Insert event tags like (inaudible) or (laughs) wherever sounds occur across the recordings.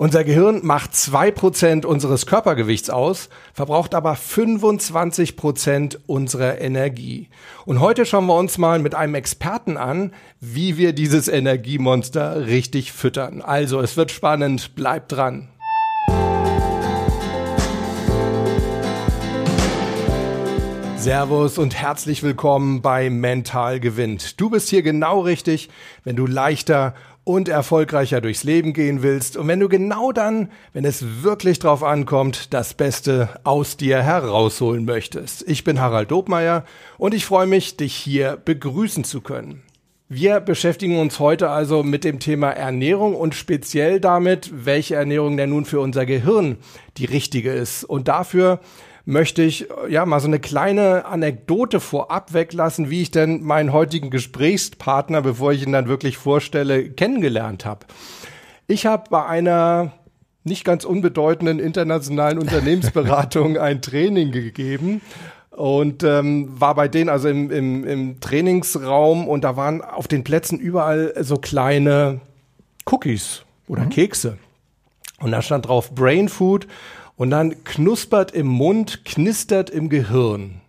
Unser Gehirn macht zwei Prozent unseres Körpergewichts aus, verbraucht aber 25 Prozent unserer Energie. Und heute schauen wir uns mal mit einem Experten an, wie wir dieses Energiemonster richtig füttern. Also, es wird spannend, bleibt dran. Servus und herzlich willkommen bei Mental gewinnt. Du bist hier genau richtig, wenn du leichter und erfolgreicher durchs Leben gehen willst und wenn du genau dann, wenn es wirklich drauf ankommt, das Beste aus dir herausholen möchtest. Ich bin Harald Dobmeier und ich freue mich, dich hier begrüßen zu können. Wir beschäftigen uns heute also mit dem Thema Ernährung und speziell damit, welche Ernährung denn nun für unser Gehirn die richtige ist. Und dafür möchte ich ja mal so eine kleine Anekdote vorab weglassen, wie ich denn meinen heutigen Gesprächspartner, bevor ich ihn dann wirklich vorstelle, kennengelernt habe. Ich habe bei einer nicht ganz unbedeutenden internationalen (laughs) Unternehmensberatung ein Training gegeben und ähm, war bei denen also im, im, im Trainingsraum und da waren auf den Plätzen überall so kleine Cookies oder mhm. Kekse. Und da stand drauf Brain Food und dann knuspert im Mund, knistert im Gehirn.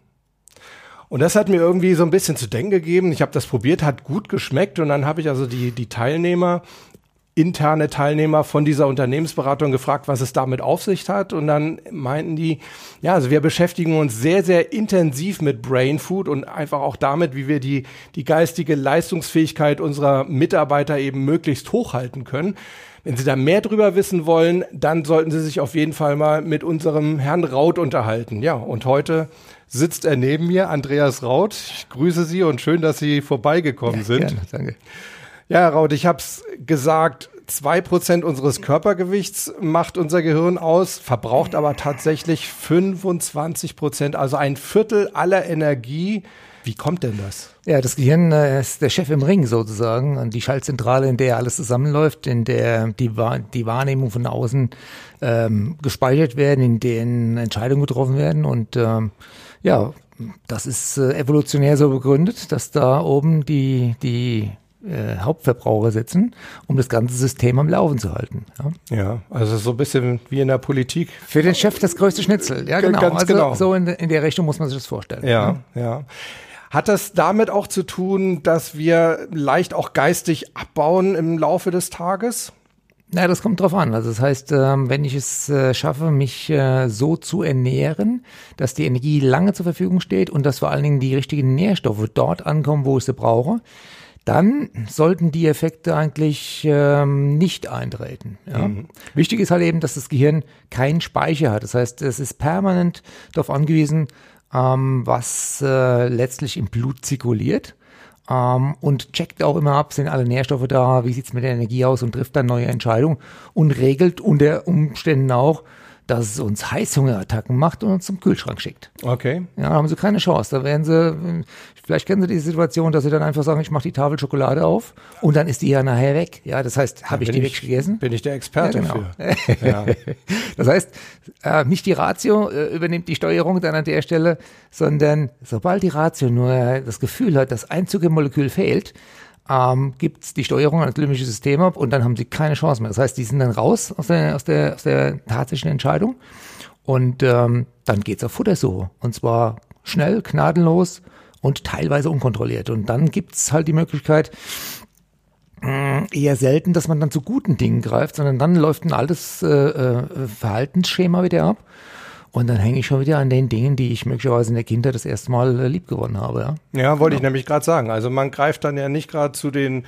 Und das hat mir irgendwie so ein bisschen zu denken gegeben. Ich habe das probiert, hat gut geschmeckt und dann habe ich also die, die Teilnehmer, interne Teilnehmer von dieser Unternehmensberatung gefragt, was es damit auf sich hat. Und dann meinten die, ja, also wir beschäftigen uns sehr, sehr intensiv mit Brain Food und einfach auch damit, wie wir die, die geistige Leistungsfähigkeit unserer Mitarbeiter eben möglichst hochhalten können. Wenn Sie da mehr drüber wissen wollen, dann sollten Sie sich auf jeden Fall mal mit unserem Herrn Raut unterhalten. Ja, und heute sitzt er neben mir, Andreas Raut. Ich grüße Sie und schön, dass Sie vorbeigekommen ja, sind. Gerne, danke. Ja, Raut, ich habe es gesagt, zwei Prozent unseres Körpergewichts macht unser Gehirn aus, verbraucht aber tatsächlich 25 Prozent, also ein Viertel aller Energie, wie kommt denn das? Ja, das Gehirn äh, ist der Chef im Ring sozusagen und die Schaltzentrale, in der alles zusammenläuft, in der die, die Wahrnehmung von außen ähm, gespeichert werden, in denen Entscheidungen getroffen werden und ähm, ja, das ist äh, evolutionär so begründet, dass da oben die, die äh, Hauptverbraucher sitzen, um das ganze System am Laufen zu halten. Ja, ja also so ein bisschen wie in der Politik. Für den Chef das größte Schnitzel, ja genau. Ganz also genau. so in, in der Richtung muss man sich das vorstellen. Ja, ja. ja. Hat das damit auch zu tun, dass wir leicht auch geistig abbauen im Laufe des Tages? Na, das kommt drauf an. Also das heißt, ähm, wenn ich es äh, schaffe, mich äh, so zu ernähren, dass die Energie lange zur Verfügung steht und dass vor allen Dingen die richtigen Nährstoffe dort ankommen, wo ich sie brauche, dann sollten die Effekte eigentlich ähm, nicht eintreten. Ja? Mhm. Wichtig ist halt eben, dass das Gehirn keinen Speicher hat. Das heißt, es ist permanent darauf angewiesen, ähm, was äh, letztlich im Blut zirkuliert. Ähm, und checkt auch immer ab, sind alle Nährstoffe da, wie sieht's mit der Energie aus und trifft dann neue Entscheidungen und regelt unter Umständen auch, dass es uns Heißhungerattacken macht und uns zum Kühlschrank schickt. Okay. Ja, da haben sie keine Chance. Da werden sie, vielleicht kennen sie die Situation, dass sie dann einfach sagen, ich mache die Tafel Schokolade auf und dann ist die ja nachher weg. Ja, das heißt, habe ich die ich, weggegessen? Bin ich der Experte ja, genau. für. ja. (laughs) Das heißt, äh, nicht die Ratio äh, übernimmt die Steuerung dann an der Stelle, sondern sobald die Ratio nur das Gefühl hat, dass ein Zuckermolekül fehlt, ähm, gibt die Steuerung an das limbische System ab und dann haben sie keine Chance mehr. Das heißt, die sind dann raus aus der, aus der, aus der tatsächlichen Entscheidung und ähm, dann geht's auf Futtersuche. Und zwar schnell, gnadenlos und teilweise unkontrolliert. Und dann gibt's halt die Möglichkeit, äh, eher selten, dass man dann zu guten Dingen greift, sondern dann läuft ein altes äh, äh, Verhaltensschema wieder ab. Und dann hänge ich schon wieder an den Dingen, die ich möglicherweise in der Kindheit das erste Mal äh, lieb gewonnen habe. Ja, ja wollte genau. ich nämlich gerade sagen. Also man greift dann ja nicht gerade zu den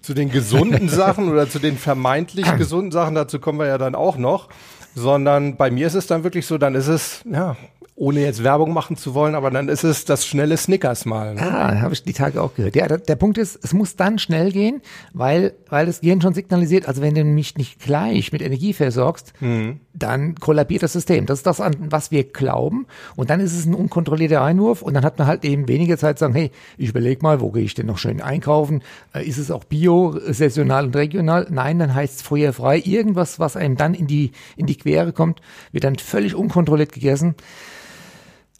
zu den gesunden (laughs) Sachen oder zu den vermeintlich gesunden Sachen, dazu kommen wir ja dann auch noch, sondern bei mir ist es dann wirklich so, dann ist es, ja, ohne jetzt Werbung machen zu wollen, aber dann ist es das schnelle Snickers mal. Ne? Ah, habe ich die Tage auch gehört. Ja, der, der, Punkt ist, es muss dann schnell gehen, weil, weil das Gehirn schon signalisiert, also wenn du mich nicht gleich mit Energie versorgst, mhm. Dann kollabiert das System. Das ist das, an was wir glauben. Und dann ist es ein unkontrollierter Einwurf und dann hat man halt eben weniger Zeit zu sagen, hey, ich überlege mal, wo gehe ich denn noch schön einkaufen? Äh, ist es auch bio, saisonal und regional? Nein, dann heißt es feuerfrei. Irgendwas, was einem dann in die, in die Quere kommt, wird dann völlig unkontrolliert gegessen.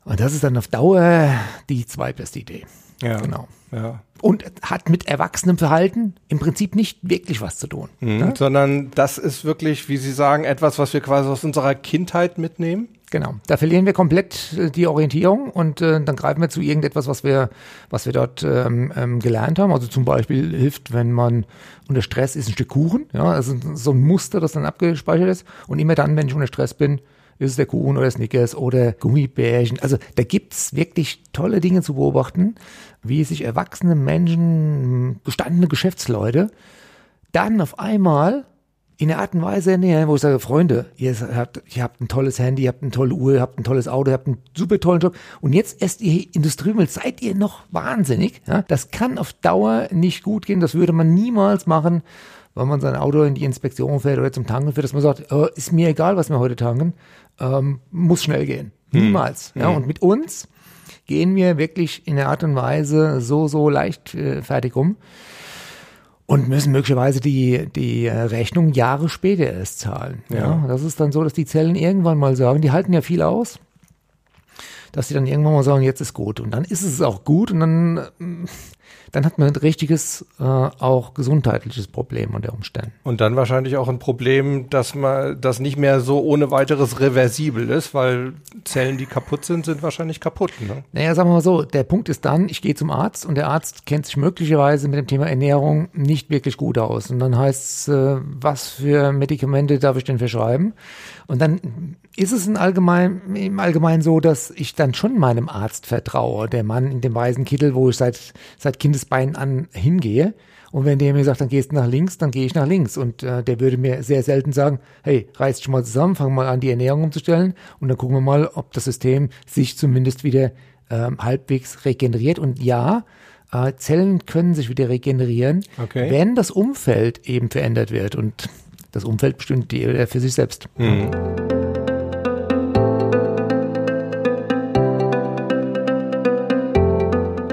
Und das ist dann auf Dauer die zweitbeste Idee. Ja. Genau. Ja. Und hat mit erwachsenem Verhalten im Prinzip nicht wirklich was zu tun. Mhm. Ne? Sondern das ist wirklich, wie Sie sagen, etwas, was wir quasi aus unserer Kindheit mitnehmen. Genau. Da verlieren wir komplett äh, die Orientierung und äh, dann greifen wir zu irgendetwas, was wir, was wir dort ähm, ähm, gelernt haben. Also zum Beispiel hilft, wenn man unter Stress ist, ein Stück Kuchen. Ja, also so ein Muster, das dann abgespeichert ist. Und immer dann, wenn ich unter Stress bin, ist es der Kuchen oder Snickers oder Gummibärchen. Also da gibt's wirklich tolle Dinge zu beobachten, wie sich erwachsene Menschen, gestandene Geschäftsleute, dann auf einmal in einer Art und Weise ernähren, wo ich sage, Freunde, ihr habt, ihr habt ein tolles Handy, ihr habt eine tolle Uhr, ihr habt ein tolles Auto, ihr habt einen super tollen Job und jetzt esst ihr Industriemüll, seid ihr noch wahnsinnig? Ja? Das kann auf Dauer nicht gut gehen, das würde man niemals machen, wenn man sein Auto in die Inspektion fährt oder zum Tanken fährt, dass man sagt, oh, ist mir egal, was wir heute tanken, ähm, muss schnell gehen. Niemals. Ja? Und mit uns gehen wir wirklich in einer Art und Weise so, so leicht äh, fertig um und müssen möglicherweise die, die äh, Rechnung Jahre später erst zahlen. Ja. Ja. das ist dann so, dass die Zellen irgendwann mal sagen, die halten ja viel aus, dass sie dann irgendwann mal sagen, jetzt ist gut. Und dann ist es auch gut und dann, ähm, dann hat man ein richtiges, äh, auch gesundheitliches Problem unter Umständen. Und dann wahrscheinlich auch ein Problem, dass man das nicht mehr so ohne weiteres reversibel ist, weil Zellen, die kaputt sind, sind wahrscheinlich kaputt. Ne? Naja, sagen wir mal so, der Punkt ist dann, ich gehe zum Arzt und der Arzt kennt sich möglicherweise mit dem Thema Ernährung nicht wirklich gut aus. Und dann heißt es, äh, was für Medikamente darf ich denn verschreiben? Und dann ist es in allgemein, im Allgemeinen so, dass ich dann schon meinem Arzt vertraue, der Mann in dem weißen Kittel, wo ich seit, seit Kindesbeinen an hingehe. Und wenn der mir sagt, dann gehst du nach links, dann gehe ich nach links. Und äh, der würde mir sehr selten sagen, hey, reiß dich mal zusammen, fang mal an, die Ernährung umzustellen und dann gucken wir mal, ob das System sich zumindest wieder ähm, halbwegs regeneriert. Und ja, äh, Zellen können sich wieder regenerieren, Okay. wenn das Umfeld eben verändert wird. Und das Umfeld bestimmt jeder für sich selbst.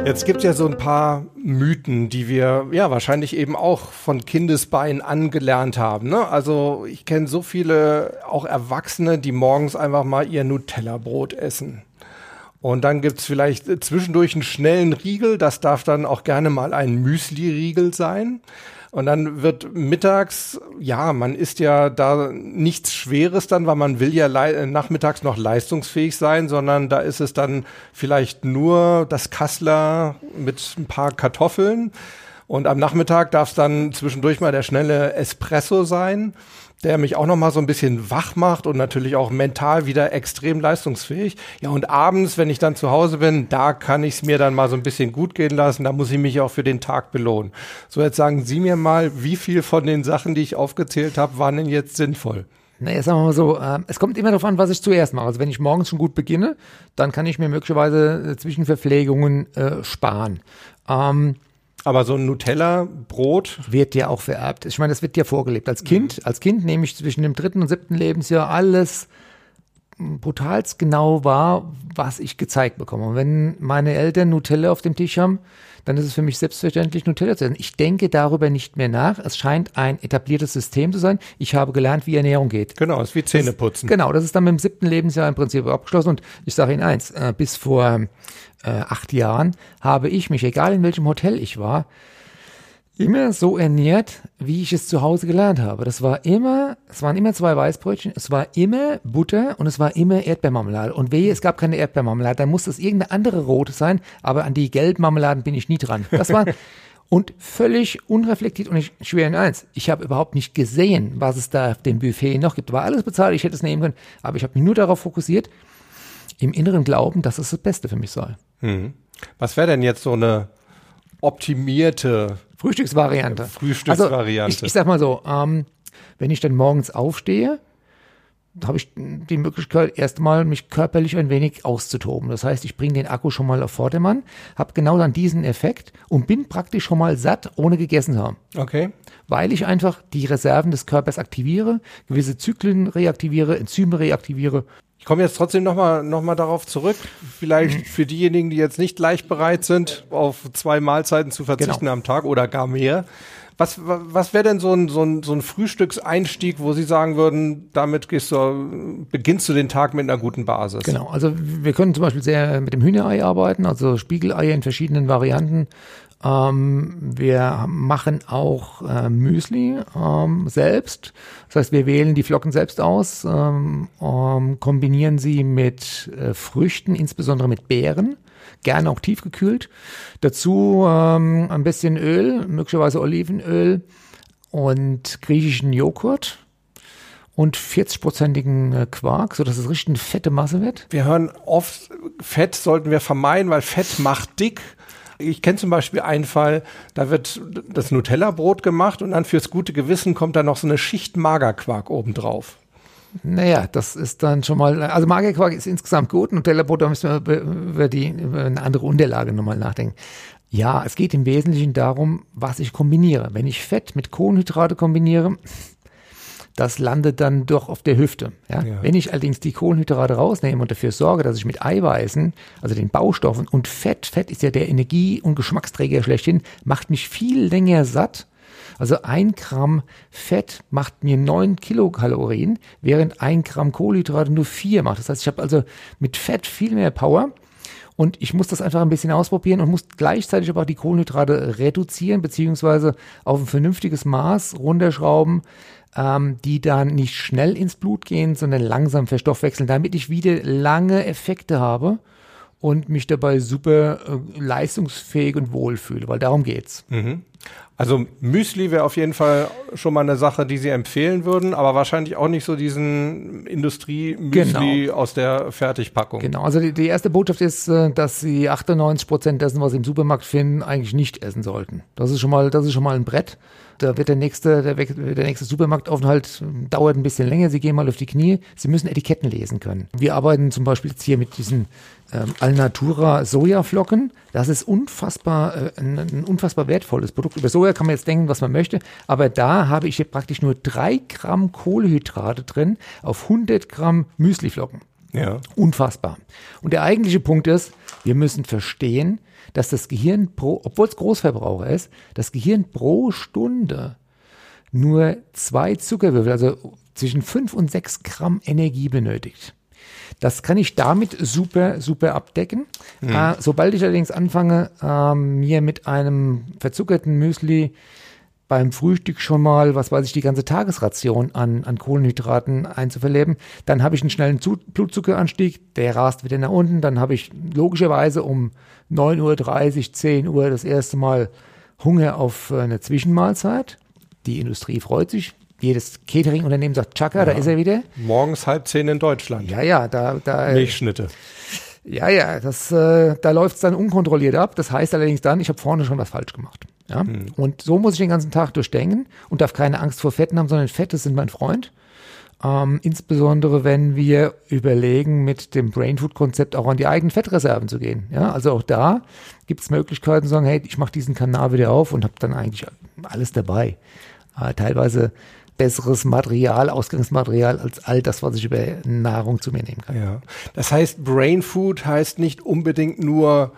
Jetzt gibt es ja so ein paar Mythen, die wir ja wahrscheinlich eben auch von Kindesbein angelernt haben. Ne? Also ich kenne so viele auch Erwachsene, die morgens einfach mal ihr Nutella-Brot essen. Und dann gibt's vielleicht äh, zwischendurch einen schnellen Riegel, das darf dann auch gerne mal ein Müsli-Riegel sein. Und dann wird mittags, ja, man isst ja da nichts Schweres dann, weil man will ja äh, nachmittags noch leistungsfähig sein, sondern da ist es dann vielleicht nur das Kassler mit ein paar Kartoffeln. Und am Nachmittag darf es dann zwischendurch mal der schnelle Espresso sein, der mich auch noch mal so ein bisschen wach macht und natürlich auch mental wieder extrem leistungsfähig. Ja, und abends, wenn ich dann zu Hause bin, da kann ich es mir dann mal so ein bisschen gut gehen lassen. Da muss ich mich auch für den Tag belohnen. So, jetzt sagen Sie mir mal, wie viel von den Sachen, die ich aufgezählt habe, waren denn jetzt sinnvoll? Naja, sagen wir mal so, äh, es kommt immer darauf an, was ich zuerst mache. Also wenn ich morgens schon gut beginne, dann kann ich mir möglicherweise äh, Zwischenverpflegungen äh, sparen. Ähm, Aber so ein Nutella-Brot, wird ja auch vererbt. Ich meine, das wird dir vorgelebt. Als Kind, als Kind nehme ich zwischen dem dritten und siebten Lebensjahr alles brutalst genau wahr, was ich gezeigt bekomme. Und wenn meine Eltern Nutella auf dem Tisch haben, dann ist es für mich selbstverständlich, Nutella zu essen. Ich denke darüber nicht mehr nach. Es scheint ein etabliertes System zu sein. Ich habe gelernt, wie Ernährung geht. genau, ist wie Zähneputzen. Genau, das ist dann mit dem siebten Lebensjahr im Prinzip abgeschlossen. Und ich sage Ihnen eins, äh, bis vor äh, acht Jahren habe ich mich, egal in welchem Hotel ich war, immer so ernährt, wie ich es zu Hause gelernt habe. Das war immer, es waren immer zwei Weißbrötchen, es war immer Butter und es war immer Erdbeermarmelade. Und wehe, es gab keine Erdbeermarmelade, dann muss es irgendeine andere rote sein, aber an die gelben Marmeladen bin ich nie dran. Das war (laughs) und völlig unreflektiert und ich schwöre Ihnen eins, ich habe überhaupt nicht gesehen, was es da auf dem Buffet noch gibt. War alles bezahlt, ich hätte es nehmen können, aber ich habe mich nur darauf fokussiert, im inneren Glauben, dass es das Beste für mich sei. Was wäre denn jetzt so eine optimierte Frühstücksvariante. Frühstücksvariante. Also ich, ich sag mal so, ähm, wenn ich dann morgens aufstehe, habe ich die Möglichkeit, erstmal mich körperlich ein wenig auszutoben. Das heißt, ich bringe den Akku schon mal auf Vordermann, habe genau dann diesen Effekt und bin praktisch schon mal satt, ohne gegessen zu haben. Okay. Weil ich einfach die Reserven des Körpers aktiviere, gewisse Zyklen reaktiviere, Enzyme reaktiviere. Ich komme jetzt trotzdem nochmal noch mal darauf zurück. Vielleicht für diejenigen, die jetzt nicht leicht bereit sind, auf zwei Mahlzeiten zu verzichten genau. am Tag oder gar mehr. Was, was wäre denn so ein, so, ein, so ein Frühstückseinstieg, wo Sie sagen würden, damit gehst du, beginnst du den Tag mit einer guten Basis? Genau, also wir können zum Beispiel sehr mit dem Hühnerei arbeiten, also Spiegeleier in verschiedenen Varianten. Ähm, wir machen auch äh, Müsli ähm, selbst. Das heißt, wir wählen die Flocken selbst aus, ähm, ähm kombinieren sie mit äh, Früchten, insbesondere mit Beeren gerne auch tiefgekühlt. Dazu ähm, ein bisschen Öl, möglicherweise Olivenöl und griechischen Joghurt und 40-prozentigen äh, Quark, sodass es richtig eine fette Masse wird. Wir hören oft, Fett sollten wir vermeiden, weil Fett macht dick. Ich kenne zum Beispiel einen Fall, da wird das Nutella-Brot gemacht und dann fürs gute Gewissen kommt da noch so eine Schicht Magerquark obendrauf. Naja, das ist dann schon mal, also Magerquark ist insgesamt gut. Nutella-Brot, da müssen wir über, die, über eine andere Unterlage nochmal nachdenken. Ja, es geht im Wesentlichen darum, was ich kombiniere. Wenn ich Fett mit Kohlenhydrate kombiniere, das landet dann doch auf der Hüfte. Ja? ja? Wenn ich allerdings die Kohlenhydrate rausnehme und dafür sorge, dass ich mit Eiweißen, also den Baustoffen und Fett, Fett ist ja der Energie- und Geschmacksträger schlechthin, macht mich viel länger satt also ein Gramm Fett macht mir neun Kilokalorien, während ein Gramm Kohlenhydrate nur vier macht. Das heißt, ich habe also mit Fett viel mehr Power. Und ich muss das einfach ein bisschen ausprobieren und muss gleichzeitig aber auch die Kohlenhydrate reduzieren, beziehungsweise auf ein vernünftiges Maß runterschrauben, ähm, die dann nicht schnell ins Blut gehen, sondern langsam verstoffwechseln, damit ich wieder lange Effekte habe und mich dabei super äh, leistungsfähig und wohlfühle, weil darum geht's. Mhm. Also Müsli wäre auf jeden Fall schon mal eine Sache, die Sie empfehlen würden, aber wahrscheinlich auch nicht so diesen Industrie-Müsli genau. aus der Fertigpackung. Genau, also die, die, erste Botschaft ist, äh, dass Sie 98 Prozent dessen, was Sie im Supermarkt finden, eigentlich nicht essen sollten. Das ist schon mal, das ist schon mal ein Brett. Da wird der nächste, der, der nächste Supermarktaufenthalt ähm, dauert ein bisschen länger. Sie gehen mal auf die Knie. Sie müssen Etiketten lesen können. Wir arbeiten zum Beispiel jetzt hier mit diesen ähm, Alnatura Sojaflocken. Das ist unfassbar, äh, ein, ein, unfassbar wertvolles Produkt. Über Soja kann man jetzt denken, was man möchte, aber da habe ich hier praktisch nur drei Gramm Kohlenhydrate drin auf 100 Gramm Müsliflocken. Ja. Unfassbar. Und der eigentliche Punkt ist, wir müssen verstehen, dass das Gehirn pro, obwohl es Großverbraucher ist, das Gehirn pro Stunde nur zwei Zuckerwürfel, also zwischen fünf und sechs Gramm Energie benötigt. Das kann ich damit super, super abdecken. Mhm. Äh, sobald ich allerdings anfange, äh, mir mit einem verzuckerten Müsli beim Frühstück schon mal, was weiß ich, die ganze Tagesration an, an Kohlenhydraten einzuverleben, dann habe ich einen schnellen Zu Blutzuckeranstieg, der rast wieder nach unten, dann habe ich logischerweise um 9.30 Uhr, 10 Uhr das erste Mal Hunger auf eine Zwischenmahlzeit. Die Industrie freut sich, jedes Catering-Unternehmen sagt, Chaka, ja. da ist er wieder. Morgens halb zehn in Deutschland. Ja, ja, da, da. Äh, Milchschnitte. Ja, ja, das, äh, da läuft es dann unkontrolliert ab. Das heißt allerdings dann, ich habe vorne schon was falsch gemacht. Ja? Hm. Und so muss ich den ganzen Tag durchdenken und darf keine Angst vor Fetten haben, sondern Fette sind mein Freund. Ähm, insbesondere wenn wir überlegen, mit dem Brainfood-Konzept auch an die eigenen Fettreserven zu gehen. Ja, also auch da gibt es Möglichkeiten zu sagen, hey, ich mache diesen Kanal wieder auf und habe dann eigentlich alles dabei. Äh, teilweise besseres Material, Ausgangsmaterial als all das, was ich über Nahrung zu mir nehmen kann. Ja. Das heißt, Brain Food heißt nicht unbedingt nur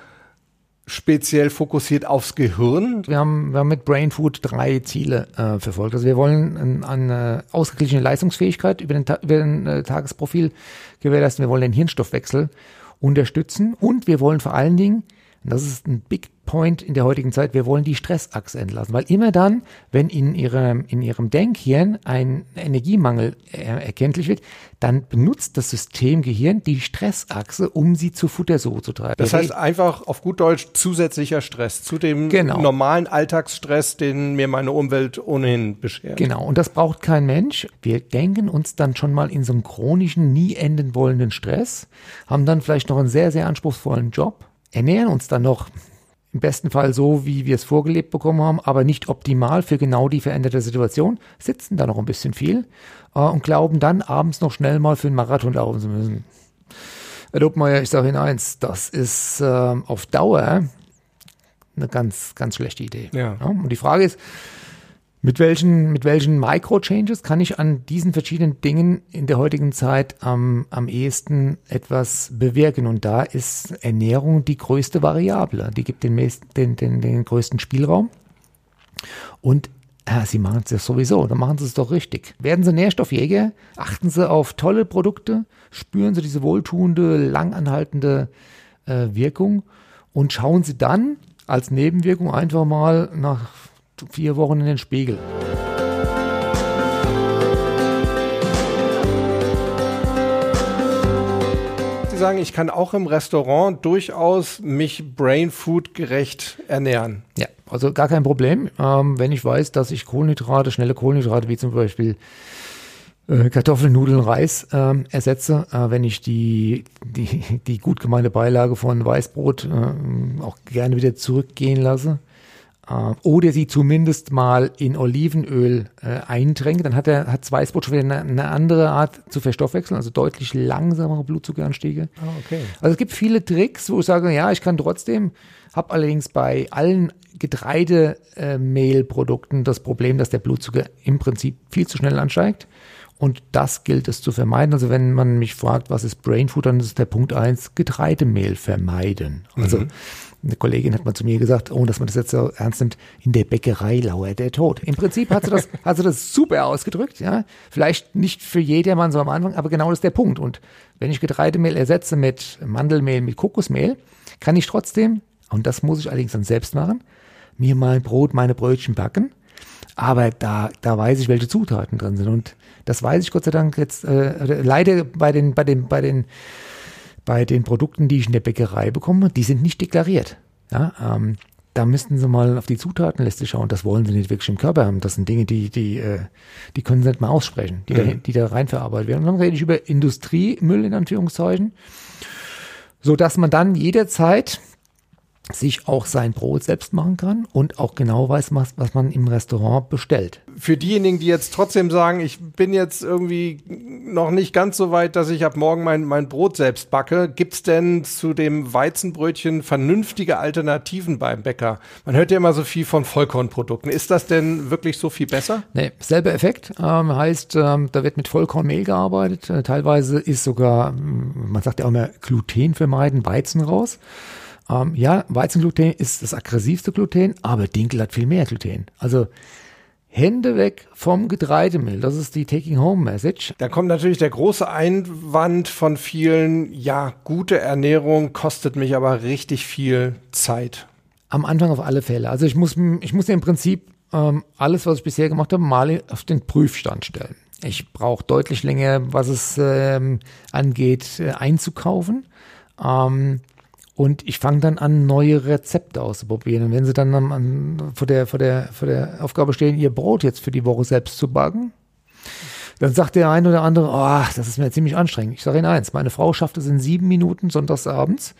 speziell fokussiert aufs Gehirn? Wir haben, wir haben mit Brain Food drei Ziele äh, verfolgt. Also wir wollen eine ausgeglichene Leistungsfähigkeit über den, über den äh, Tagesprofil gewährleisten. Wir wollen den Hirnstoffwechsel unterstützen und wir wollen vor allen Dingen das ist ein Big Point in der heutigen Zeit. Wir wollen die Stressachse entlassen, weil immer dann, wenn in ihrem, in ihrem Denkhirn ein Energiemangel er erkenntlich wird, dann benutzt das System Gehirn die Stressachse, um sie zu Futtersuche zu treiben. Das heißt einfach auf gut Deutsch zusätzlicher Stress zu dem genau. normalen Alltagsstress, den mir meine Umwelt ohnehin beschert. Genau. Und das braucht kein Mensch. Wir denken uns dann schon mal in so einem chronischen, nie enden wollenden Stress, haben dann vielleicht noch einen sehr, sehr anspruchsvollen Job ernähren uns dann noch im besten Fall so, wie wir es vorgelebt bekommen haben, aber nicht optimal für genau die veränderte Situation, sitzen da noch ein bisschen viel äh, und glauben dann abends noch schnell mal für einen Marathon laufen zu müssen. Herr Dobmeier, ich sage Ihnen eins, das ist äh, auf Dauer eine ganz, ganz schlechte Idee. Ja. Ja, und die Frage ist, Mit welchen, mit welchen Micro-Changes kann ich an diesen verschiedenen Dingen in der heutigen Zeit am, am ehesten etwas bewirken? Und da ist Ernährung die größte Variable. Die gibt den, den, den, den größten Spielraum. Und ja, Sie machen es ja sowieso, dann machen Sie es doch richtig. Werden Sie Nährstoffjäger, achten Sie auf tolle Produkte, spüren Sie diese wohltuende, langanhaltende äh, Wirkung und schauen Sie dann als Nebenwirkung einfach mal nach vier Wochen in den Spiegel. Sie sagen, ich kann auch im Restaurant durchaus mich Brain Food gerecht ernähren. Ja, also gar kein Problem. Ähm, wenn ich weiß, dass ich Kohlenhydrate, schnelle Kohlenhydrate wie zum Beispiel äh, Kartoffeln, Nudeln, Reis ähm, ersetze, äh, wenn ich die, die, die gut gemeinte Beilage von Weißbrot äh, auch gerne wieder zurückgehen lasse, oder sie zumindest mal in Olivenöl äh, eintränke, dann hat er hat Weißbrot schon wieder eine, eine, andere Art zu verstoffwechseln, also deutlich langsamere Blutzuckeranstiege. Ah, okay. Also es gibt viele Tricks, wo ich sage, ja, ich kann trotzdem, habe allerdings bei allen Getreidemehlprodukten äh, das Problem, dass der Blutzucker im Prinzip viel zu schnell ansteigt. Und das gilt es zu vermeiden. Also wenn man mich fragt, was ist Brain Food, dann ist der Punkt eins Getreidemehl vermeiden. Also mhm. Eine Kollegin hat mal zu mir gesagt, oh, dass man das jetzt so ernst nimmt, in der Bäckerei lauert der Tod. Im Prinzip hat sie das, (laughs) hat sie das super ausgedrückt, ja. Vielleicht nicht für jedermann so am Anfang, aber genau das ist der Punkt. Und wenn ich Getreidemehl ersetze mit Mandelmehl, mit Kokosmehl, kann ich trotzdem, und das muss ich allerdings dann selbst machen, mir mein Brot, meine Brötchen backen. Aber da, da weiß ich, welche Zutaten drin sind. Und das weiß ich Gott sei Dank jetzt äh, leider bei den, bei den, bei den bei den Produkten, die ich in der Bäckerei bekomme, die sind nicht deklariert. Ja, ähm, da müssten Sie mal auf die Zutatenliste schauen. Das wollen Sie nicht wirklich im Körper haben. Das sind Dinge, die, die, äh, die können Sie nicht mal aussprechen, die, mhm. da, die da reinverarbeitet werden. Und dann rede ich über Industriemüll in Anführungszeichen, so dass man dann jederzeit sich auch sein Brot selbst machen kann und auch genau weiß, was, was man im Restaurant bestellt. Für diejenigen, die jetzt trotzdem sagen, ich bin jetzt irgendwie noch nicht ganz so weit, dass ich ab morgen mein, mein Brot selbst backe, gibt's denn zu dem Weizenbrötchen vernünftige Alternativen beim Bäcker? Man hört ja immer so viel von Vollkornprodukten. Ist das denn wirklich so viel besser? Nee, selber Effekt. Ähm, heißt, ähm, da wird mit Vollkornmehl gearbeitet. Äh, teilweise ist sogar, man sagt ja auch immer, Gluten vermeiden, Weizen raus. Ähm, ja, Weizengluten ist das aggressivste Gluten, aber Dinkel hat viel mehr Gluten. Also Hände weg vom Getreidemehl. Das ist die Taking-Home-Message. Da kommt natürlich der große Einwand von vielen, ja, gute Ernährung kostet mich aber richtig viel Zeit. Am Anfang auf alle Fälle. Also ich muss, ich muss im Prinzip ähm, alles, was ich bisher gemacht habe, mal auf den Prüfstand stellen. Ich brauche deutlich länger, was es ähm, angeht, äh, einzukaufen. Ähm, und ich fange dann an, neue Rezepte auszuprobieren. Und wenn sie dann am, an, vor, der, vor, der, vor der Aufgabe stehen, ihr Brot jetzt für die Woche selbst zu backen, dann sagt der eine oder andere, oh, das ist mir ziemlich anstrengend. Ich sage Ihnen eins, meine Frau schafft es in sieben Minuten sonntagsabends,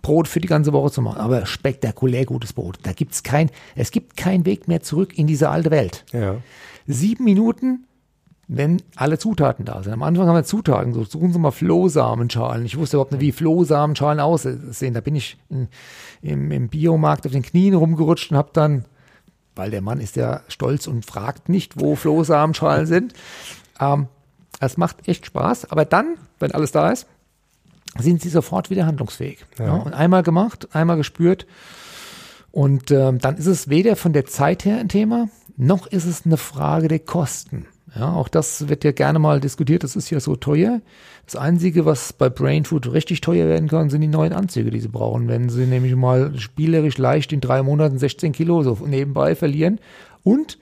Brot für die ganze Woche zu machen. Aber spektakulär gutes Brot. Da gibt's kein, es gibt keinen Weg mehr zurück in diese alte Welt. Ja. Sieben Minuten wenn alle Zutaten da sind. Am Anfang haben wir Zutaten, so suchen Sie mal Flohsamenschalen. Ich wusste überhaupt nicht, wie Flohsamenschalen aussehen. Da bin ich in, im, im Biomarkt auf den Knien rumgerutscht und habe dann, weil der Mann ist ja stolz und fragt nicht, wo Flohsamenschalen sind. Ähm, es macht echt Spaß, aber dann, wenn alles da ist, sind sie sofort wieder handlungsfähig. Ja. Ja, und einmal gemacht, einmal gespürt. Und ähm, dann ist es weder von der Zeit her ein Thema, noch ist es eine Frage der Kosten. Ja, auch das wird ja gerne mal diskutiert. Das ist ja so teuer. Das Einzige, was bei Brain Food richtig teuer werden kann, sind die neuen Anzüge, die sie brauchen. Wenn sie nämlich mal spielerisch leicht in drei Monaten 16 Kilo so nebenbei verlieren und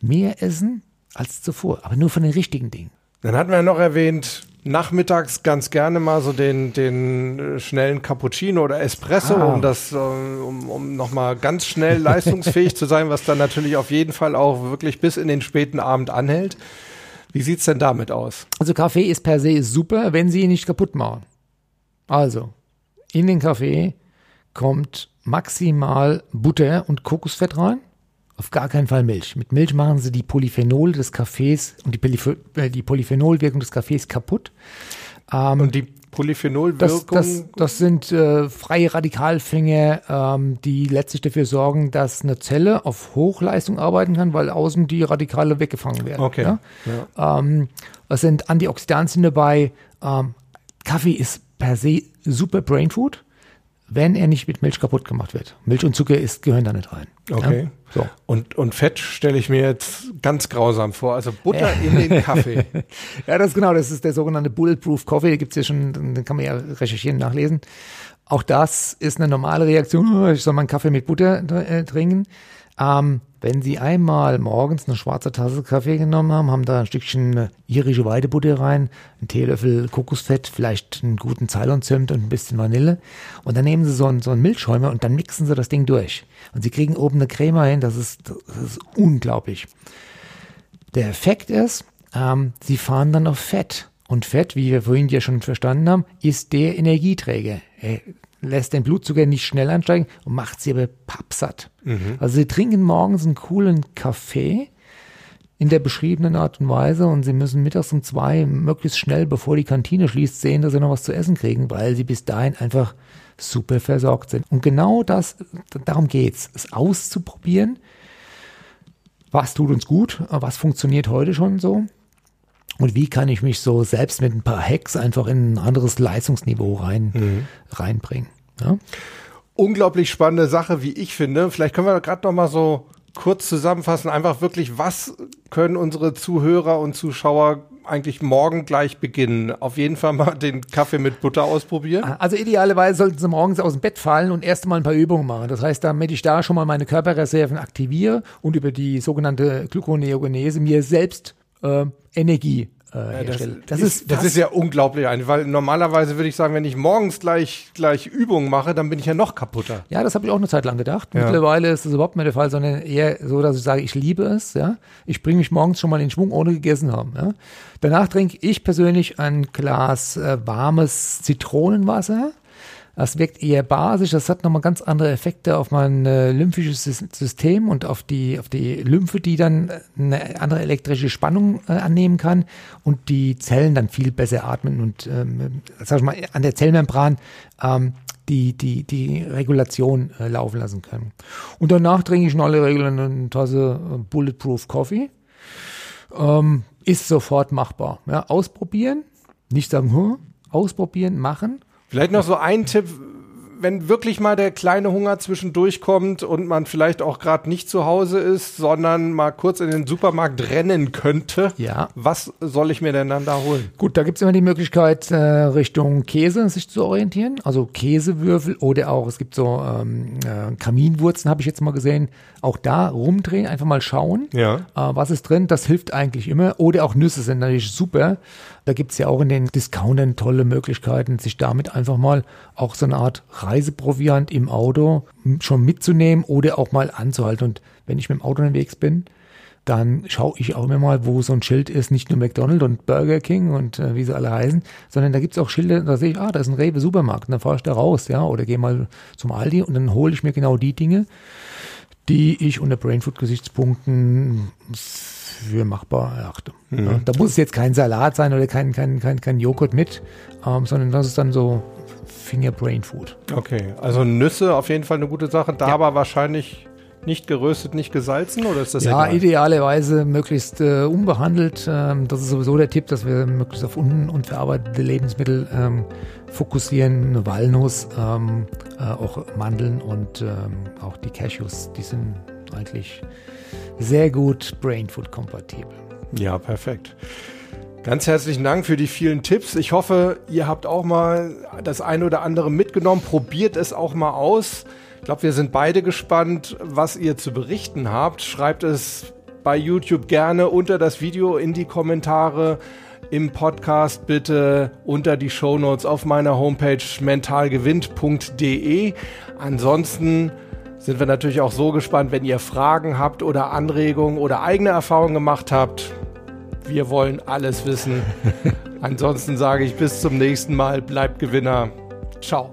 mehr essen als zuvor. Aber nur von den richtigen Dingen. Dann hatten wir noch erwähnt, nachmittags ganz gerne mal so den, den äh, schnellen Cappuccino oder Espresso, ah. um das, äh, um, um nochmal ganz schnell leistungsfähig zu sein, was dann natürlich auf jeden Fall auch wirklich bis in den späten Abend anhält. Wie sieht's denn damit aus? Also Kaffee ist per se super, wenn Sie ihn nicht kaputt machen. Also, in den Kaffee kommt maximal Butter und Kokosfett rein. Auf gar keinen Fall Milch. Mit Milch machen sie die Polyphenole des Kaffees und die, Polyph äh, die Polyphenolwirkung des Kaffees kaputt. Ähm, und die Polyphenolwirkung? Das, das, das sind äh, freie Radikalfänge, ähm, die letztlich dafür sorgen, dass eine Zelle auf Hochleistung arbeiten kann, weil außen die Radikale weggefangen werden. Okay. Ja? Ja. Ähm, es sind Antioxidantien dabei. Ähm, Kaffee ist per se super Brainfood wenn er nicht mit Milch kaputt gemacht wird. Milch und Zucker ist, gehören da nicht rein. Okay. Ja? So. Und, und Fett stelle ich mir jetzt ganz grausam vor. Also Butter in den (laughs) Kaffee. ja, das ist genau, das ist der sogenannte Bulletproof Coffee. Gibt es ja schon, den kann man ja recherchieren, nachlesen. Auch das ist eine normale Reaktion. Oh, ich soll meinen Kaffee mit Butter äh, trinken. Ähm, wenn Sie einmal morgens eine schwarze Tasse Kaffee genommen haben, haben da ein Stückchen äh, irische Weidebutter rein, einen Teelöffel Kokosfett, vielleicht einen guten Ceylon-Zimt und ein bisschen Vanille. Und dann nehmen Sie so einen, so einen Milchschäumer und dann mixen Sie das Ding durch. Und Sie kriegen oben eine Creme hin, das ist, das ist unglaublich. Der Effekt ist, ähm, Sie fahren dann auf Fett. Und Fett, wie wir vorhin ja schon verstanden haben, ist der Energieträger. Lässt den Blutzucker nicht schnell ansteigen und macht sie aber pappsatt. Mhm. Also sie trinken morgens einen coolen Kaffee in der beschriebenen Art und Weise und sie müssen mittags um zwei möglichst schnell, bevor die Kantine schließt, sehen, dass sie noch was zu essen kriegen, weil sie bis dahin einfach super versorgt sind. Und genau das, darum geht's, es auszuprobieren. Was tut uns gut? Was funktioniert heute schon so? Und wie kann ich mich so selbst mit ein paar Hacks einfach in ein anderes Leistungsniveau rein, mhm. reinbringen? Ja? Unglaublich spannende Sache, wie ich finde. Vielleicht können wir gerade noch mal so kurz zusammenfassen, einfach wirklich, was können unsere Zuhörer und Zuschauer eigentlich morgen gleich beginnen? Auf jeden Fall mal den Kaffee mit Butter ausprobieren. Also idealerweise sollten sie morgens aus dem Bett fallen und erst mal ein paar Übungen machen. Das heißt, damit ich da schon mal meine Körperreserven aktiviere und über die sogenannte Gluconeogenese mir selbst äh, Energie äh, das, das, ist, das ist ja unglaublich, weil normalerweise würde ich sagen, wenn ich morgens gleich, gleich Übungen mache, dann bin ich ja noch kaputter. Ja, das habe ich auch eine Zeit lang gedacht. Ja. Mittlerweile ist das überhaupt nicht der Fall, sondern eher so, dass ich sage, ich liebe es. Ja, Ich bringe mich morgens schon mal in Schwung, ohne gegessen haben. Ja? Danach trinke ich persönlich ein Glas äh, warmes Zitronenwasser das wirkt eher basisch, das hat nochmal ganz andere Effekte auf mein äh, lymphisches System und auf die, auf die Lymphe, die dann äh, eine andere elektrische Spannung äh, annehmen kann und die Zellen dann viel besser atmen und, ähm, sag ich mal, an der Zellmembran ähm, die, die, die Regulation äh, laufen lassen können. Und danach trinke ich in aller Regel eine Tasse äh, Bulletproof Coffee. Ähm, ist sofort machbar. Ja, ausprobieren, nicht sagen, hm, ausprobieren, machen Vielleicht noch so ein Tipp, wenn wirklich mal der kleine Hunger zwischendurch kommt und man vielleicht auch gerade nicht zu Hause ist, sondern mal kurz in den Supermarkt rennen könnte, ja. was soll ich mir denn dann da holen? Gut, da gibt es immer die Möglichkeit, äh, Richtung Käse sich zu orientieren. Also Käsewürfel oder auch, es gibt so ähm, äh, Kaminwurzen, habe ich jetzt mal gesehen. Auch da rumdrehen, einfach mal schauen, ja. äh, was ist drin. Das hilft eigentlich immer. Oder auch Nüsse sind natürlich super. Da gibt es ja auch in den Discountern tolle Möglichkeiten, sich damit einfach mal auch so eine Art Reiseproviant im Auto schon mitzunehmen oder auch mal anzuhalten. Und wenn ich mit dem Auto unterwegs bin, dann schaue ich auch immer mal, wo so ein Schild ist, nicht nur McDonald's und Burger King und äh, wie sie alle heißen, sondern da gibt es auch Schilder, da sehe ich, ah, da ist ein Rewe Supermarkt, und dann fahre ich da raus, ja, oder gehe mal zum Aldi und dann hole ich mir genau die Dinge, die ich unter Brainfood-Gesichtspunkten für machbar erachte. Mhm. Da muss es jetzt kein Salat sein oder kein, kein, kein, kein Joghurt mit, ähm, sondern das ist dann so Finger Brain Food. Okay, also Nüsse auf jeden Fall eine gute Sache, da ja. aber wahrscheinlich nicht geröstet, nicht gesalzen oder ist das Ja, egal? idealerweise möglichst äh, unbehandelt. Ähm, das ist sowieso der Tipp, dass wir möglichst auf un unverarbeitete Lebensmittel ähm, fokussieren. Eine Walnuss, ähm, äh, auch Mandeln und ähm, auch die Cashews, die sind eigentlich sehr gut Brainfood kompatibel. Ja, perfekt. Ganz herzlichen Dank für die vielen Tipps. Ich hoffe, ihr habt auch mal das eine oder andere mitgenommen. Probiert es auch mal aus. Ich glaube, wir sind beide gespannt, was ihr zu berichten habt. Schreibt es bei YouTube gerne unter das Video in die Kommentare. Im Podcast bitte unter die Show Notes auf meiner Homepage mentalgewinnt.de. Ansonsten sind wir natürlich auch so gespannt, wenn ihr Fragen habt oder Anregungen oder eigene Erfahrungen gemacht habt. Wir wollen alles wissen. (laughs) Ansonsten sage ich bis zum nächsten Mal. Bleibt Gewinner. Ciao.